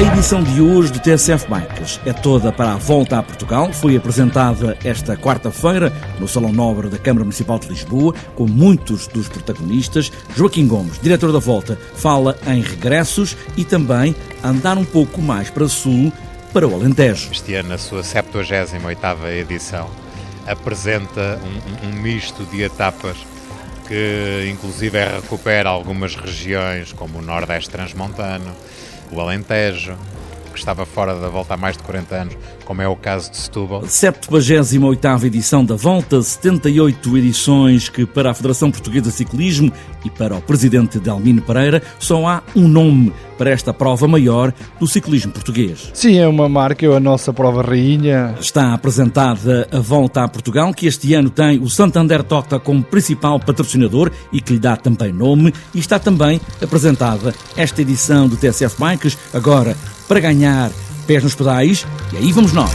edição de hoje do TSF Bikes é toda para a volta a Portugal. Foi apresentada esta quarta-feira no Salão Nobre da Câmara Municipal de Lisboa, com muitos dos protagonistas. Joaquim Gomes, diretor da volta, fala em regressos e também andar um pouco mais para sul, para o Alentejo. Este ano, a sua 78ª edição, apresenta um, um misto de etapas que inclusive recupera algumas regiões como o Nordeste Transmontano, o Alentejo, que estava fora da volta há mais de 40 anos, como é o caso de Setúbal. 78ª edição da Volta, 78 edições que para a Federação Portuguesa de Ciclismo e para o presidente Delmino Pereira só há um nome para esta prova maior do ciclismo português. Sim, é uma marca, é a nossa prova rainha. Está apresentada a Volta a Portugal, que este ano tem o Santander Tota como principal patrocinador e que lhe dá também nome, e está também apresentada esta edição do TSF Bikes, agora para ganhar pés nos pedais, e aí vamos nós.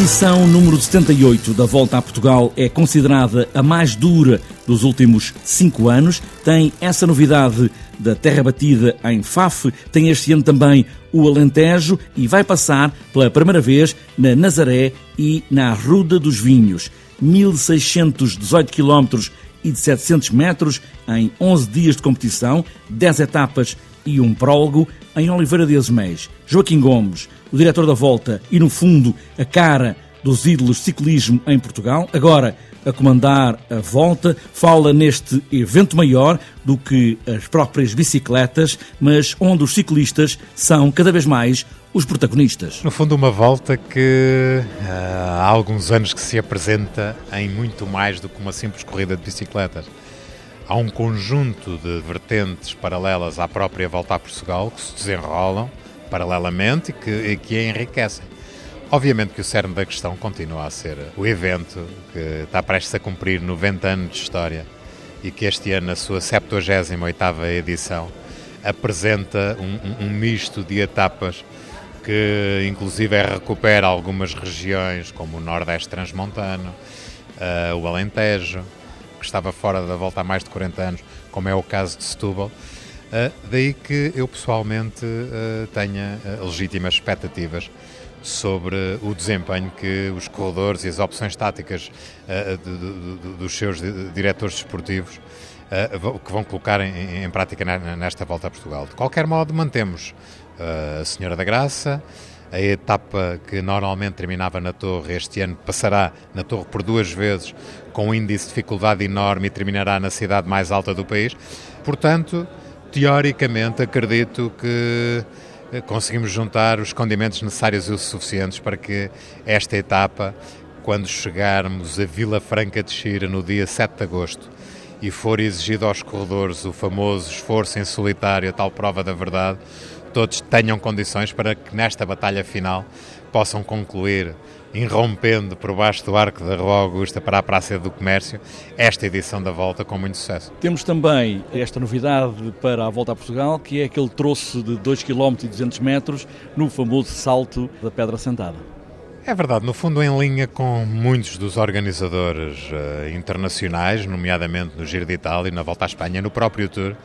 Edição número 78 da Volta a Portugal é considerada a mais dura dos últimos cinco anos. Tem essa novidade da Terra Batida em Faf, tem este ano também o Alentejo e vai passar pela primeira vez na Nazaré e na Arruda dos Vinhos. 1618 km e de 700 metros em 11 dias de competição, 10 etapas e um prólogo em Oliveira de Azeméis. Joaquim Gomes, o diretor da volta e, no fundo, a cara dos ídolos de ciclismo em Portugal, agora a comandar a volta, fala neste evento maior do que as próprias bicicletas, mas onde os ciclistas são cada vez mais os protagonistas. No fundo, uma volta que há alguns anos que se apresenta em muito mais do que uma simples corrida de bicicletas. Há um conjunto de vertentes paralelas à própria volta a Portugal que se desenrolam paralelamente que, que a enriquecem. Obviamente que o cerne da questão continua a ser o evento que está prestes a cumprir 90 anos de história e que este ano, na sua 78ª edição, apresenta um, um, misto de etapas que inclusive recupera algumas regiões como o Nordeste Transmontano, uh, o Alentejo, que estava fora da volta há mais de 40 anos, como é o caso de Setúbal, Uh, daí que eu pessoalmente uh, tenha uh, legítimas expectativas sobre o desempenho que os corredores e as opções táticas dos seus diretores desportivos que vão colocar em, em, prática nesta volta a Portugal. De qualquer modo, mantemos a Senhora da Graça, a etapa que normalmente terminava na Torre este ano passará na Torre por duas vezes, com um índice de dificuldade enorme e terminará na cidade mais alta do país. Portanto, teoricamente, acredito que eh, conseguimos juntar os condimentos necessários e suficientes para que esta etapa, quando chegarmos a Vila Franca de Xira no dia 7 de agosto e for exigido aos corredores o famoso esforço em solitário, a tal prova da verdade, todos tenham condições para que nesta batalha final possam concluir irrompendo por baixo do arco da Rua Augusta para a Praça do Comércio, esta edição da Volta com muito sucesso. Temos também esta novidade para a Volta a Portugal, que é aquele troço de 2 km e 200 metros no famoso salto da Pedra Sentada. É verdade, no fundo em linha com muitos dos organizadores uh, internacionais, nomeadamente no Giro de Itália e na Volta à Espanha, no próprio Tour,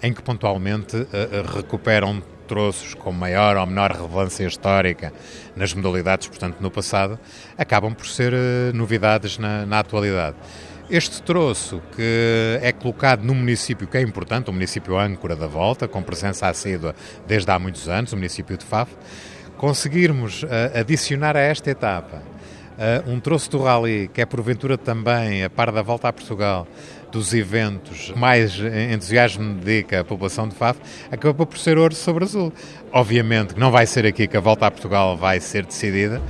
em que pontualmente uh, recuperam troços com maior ou menor relevância histórica nas modalidades, portanto, no passado, acabam por ser uh, novidades na, na, atualidade. Este troço que é colocado no município que é importante, o município âncora da volta, com presença assídua desde há muitos anos, o município de Faf, conseguirmos uh, adicionar a esta etapa uh, um troço do rally, que é porventura também a par da volta a Portugal, dos eventos mais entusiasmo dedica a população de Faf, acabou por ser ouro sobre azul. Obviamente que não vai ser aqui que a volta a Portugal vai ser decidida,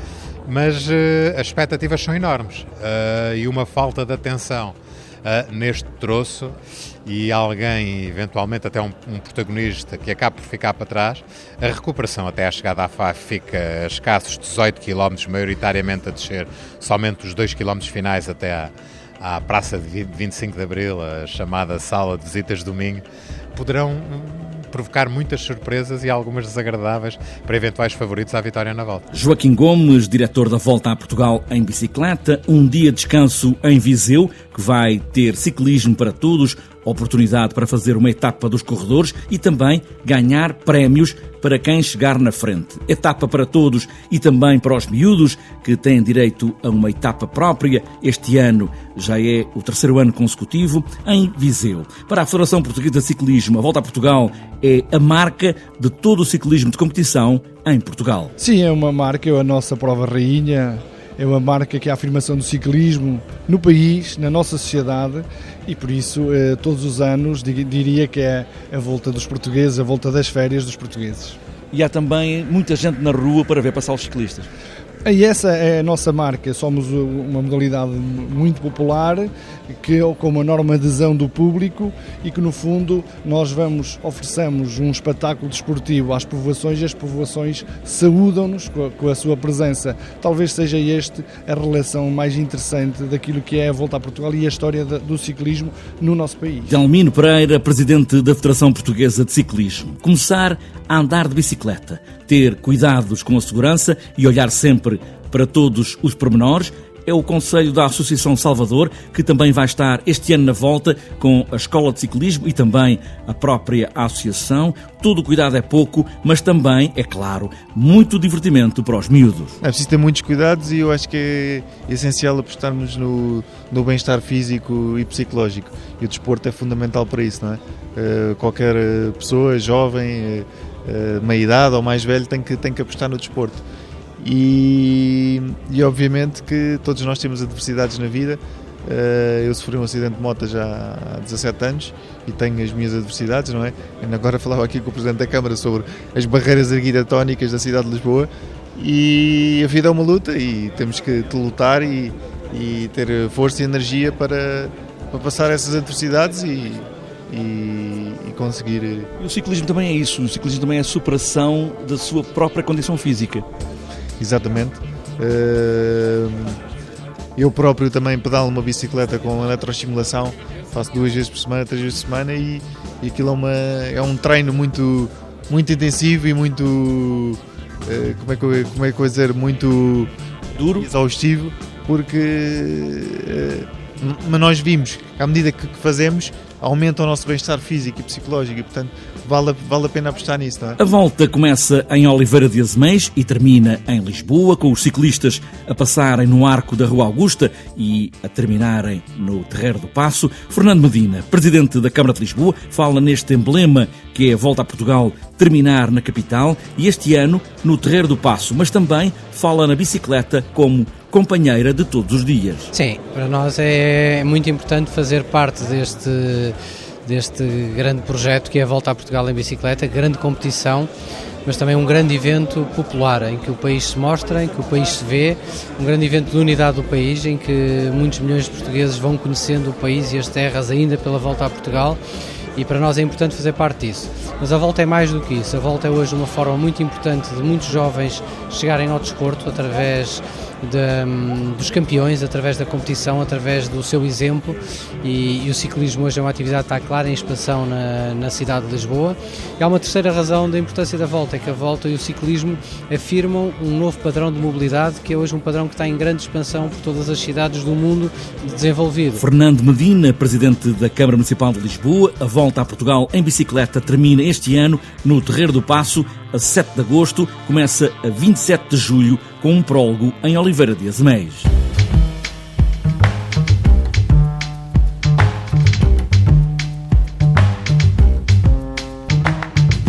mas uh, as expectativas são enormes uh, e uma falta de atenção uh, neste troço e alguém, eventualmente até um, um, protagonista, que acaba por ficar para trás, a recuperação até à chegada à FAF fica a escassos 18 km, maioritariamente a descer somente os 2 km finais até à, à Praça de 25 de Abril, a chamada Sala de Visitas Domingo, poderão provocar muitas surpresas e algumas desagradáveis para eventuais favoritos à vitória na volta. Joaquim Gomes, diretor da Volta a Portugal em bicicleta, um dia de descanso em Viseu, que vai ter ciclismo para todos, oportunidade para fazer uma etapa dos corredores e também ganhar prémios para quem chegar na frente. Etapa para todos e também para os miúdos que têm direito a uma etapa própria. Este ano já é o terceiro ano consecutivo em Viseu. Para a Federação Portuguesa de Ciclismo, a Volta a Portugal é a marca de todo o ciclismo de competição em Portugal. Sim, é uma marca, é a nossa prova rainha é uma marca que é a afirmação do ciclismo no país, na nossa sociedade e por isso eh, todos os anos diria que é a volta dos portugueses, a volta das férias dos portugueses. E há também muita gente na rua para ver passar os ciclistas. E essa é a nossa marca, somos uma modalidade muito popular, que com uma enorme adesão do público e que no fundo nós vamos, oferecemos um espetáculo desportivo às povoações e as povoações saúdam-nos com, com, a sua presença. Talvez seja este a relação mais interessante daquilo que é a volta a Portugal e a história do ciclismo no nosso país. Delmino Pereira, presidente da Federação Portuguesa de Ciclismo. Começar a andar de bicicleta, ter cuidados com a segurança e olhar sempre para todos os pormenores é o Conselho da Associação Salvador, que também vai estar este ano na volta com a Escola de Ciclismo e também a própria Associação. Todo o cuidado é pouco, mas também, é claro, muito divertimento para os miúdos. É preciso ter muitos cuidados e eu acho que é essencial apostarmos no, no bem-estar físico e psicológico. E o desporto é fundamental para isso, não é? Uh, qualquer pessoa, jovem, uh, meia idade ou mais velho, tem que, tem que apostar no desporto e, e obviamente que todos nós temos adversidades na vida. Eh, eu sofri um acidente de moto já há 17 anos e tenho as minhas adversidades, não é? Agora falava aqui com o Presidente da Câmara sobre as barreiras arquitetónicas da cidade de Lisboa e a vida é uma luta e temos que lutar e, e ter força e energia para, para passar essas adversidades e, e, e, conseguir. E o ciclismo também é isso, o ciclismo também é a superação da sua própria condição física. Exatamente. Eh, eu próprio também pedalo uma bicicleta com eletroestimulação, faço duas vezes por semana, três vezes por semana e, e aquilo é, uma, é um treino muito, muito intensivo e muito. Eh, como é, que como é que eu vou dizer? Muito duro, exaustivo, porque. Eh, mas nós vimos que à medida que fazemos aumenta o nosso bem-estar físico e psicológico e portanto vale, vale a pena apostar nisso. Não é? A volta começa em Oliveira de Azeméis e termina em Lisboa, com os ciclistas a passarem no arco da Rua Augusta e a terminarem no Terreiro do Passo. Fernando Medina, presidente da Câmara de Lisboa, fala neste emblema que é a volta a Portugal terminar na capital e este ano no Terreiro do Passo, mas também fala na bicicleta como companheira de todos os dias. Sim, para nós é muito importante fazer parte deste deste grande projeto que é a Volta a Portugal em Bicicleta, grande competição, mas também um grande evento popular em que o país se mostra, em que o país se vê, um grande evento de unidade do país em que muitos milhões de portugueses vão conhecendo o país e as terras ainda pela Volta a Portugal e para nós é importante fazer parte disso. Mas a volta é mais do que isso. A volta é hoje uma forma muito importante de muitos jovens chegarem ao desporto através de, dos campeões, através da competição, através do seu exemplo. E, e, o ciclismo hoje é uma atividade que está clara em expansão na, na cidade de Lisboa. E há uma terceira razão da importância da volta, é que a volta e o ciclismo afirmam um novo padrão de mobilidade, que é hoje um padrão que está em grande expansão por todas as cidades do mundo desenvolvido. Fernando Medina, presidente da Câmara Municipal de Lisboa, a volta a Portugal em bicicleta termina este ano no Terreiro do Passo, a 7 de agosto, começa a 27 de julho, com um prólogo em Oliveira de Azeméis.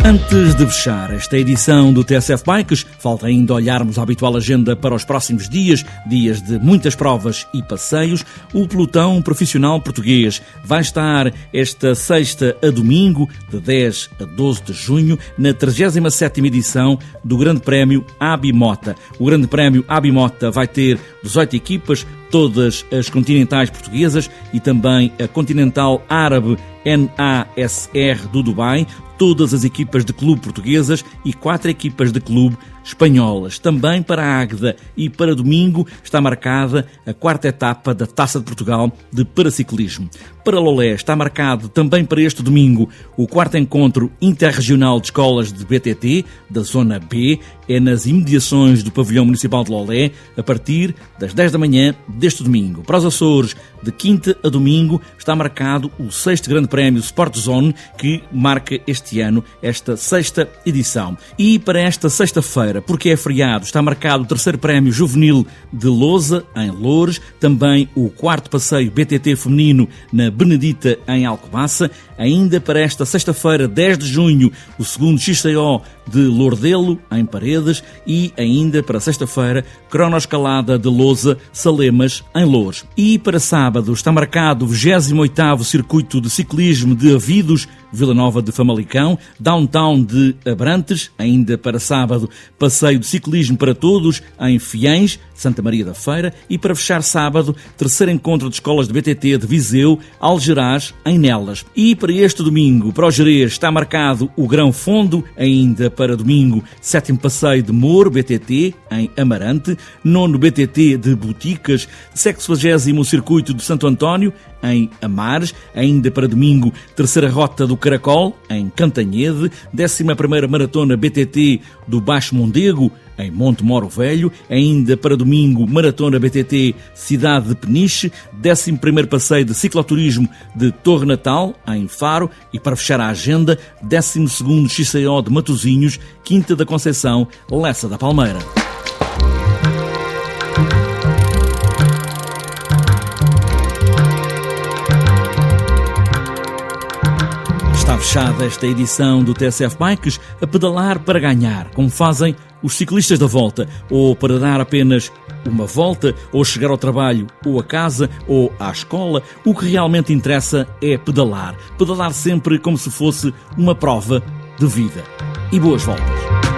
Antes de fechar esta edição do TSF Bikes, falta ainda olharmos a habitual agenda para os próximos dias, dias de muitas provas e passeios. O pelotão profissional português vai estar esta sexta a domingo, de 10 a 12 de junho, na 37ª edição do Grande Prémio Abimota. O Grande Prémio Abimota vai ter 18 equipas, todas as continentais portuguesas e também a continental árabe NASR do Dubai, todas as equipas de clube portuguesas e quatro equipas de clube espanholas. Também para a Águeda e para domingo está marcada a quarta etapa da Taça de Portugal de Paraciclismo. Para Lolé está marcado também para este domingo o quarto encontro interregional de escolas de BTT da Zona B, é nas imediações do Pavilhão Municipal de Lolé, a partir das 10 da manhã deste domingo. Para os Açores, de quinta a domingo, está marcado o sexto Grande Prémio Sport Zone, que marca este ano esta sexta edição. E para esta sexta-feira, porque é feriado, está marcado o terceiro Prémio Juvenil de Lousa, em Loures, também o quarto passeio BTT feminino na Benedita, em Alcobaça. Ainda para esta sexta-feira, 10 de junho, o segundo XCO de Lordelo, em Paredes. E ainda para sexta-feira, cronoescalada de Lousa, Salemas, em Loures. E para sábado está marcado o 28º Circuito de Ciclismo de Avidos, Vila Nova de Famalicão, Downtown de Abrantes, ainda para sábado, passeio de ciclismo para todos em Fiães, Santa Maria da Feira e para fechar sábado, terceiro encontro de escolas de BTT de Viseu, Algerás, em Nelas. E para este domingo, para o Jerez, está marcado o Grão Fundo, ainda para domingo, sétimo passeio de Moro, BTT, em Amarante, nono BTT de Boticas, sexagésimo circuito de Santo António, em Amares, ainda para domingo, terceira rota do Caracol, em Cantanhede, décima primeira maratona BTT do Baixo Mondego, em Monte Moro Velho, ainda para domingo, Maratona BTT Cidade de Peniche, 11 passeio de cicloturismo de Torre Natal, em Faro, e para fechar a agenda, 12 XCO de Matozinhos, Quinta da Conceição, Lessa da Palmeira. Está fechada esta edição do TSF Bikes a pedalar para ganhar, como fazem os ciclistas da volta, ou para dar apenas uma volta, ou chegar ao trabalho, ou a casa, ou à escola. O que realmente interessa é pedalar. Pedalar sempre como se fosse uma prova de vida. E boas voltas.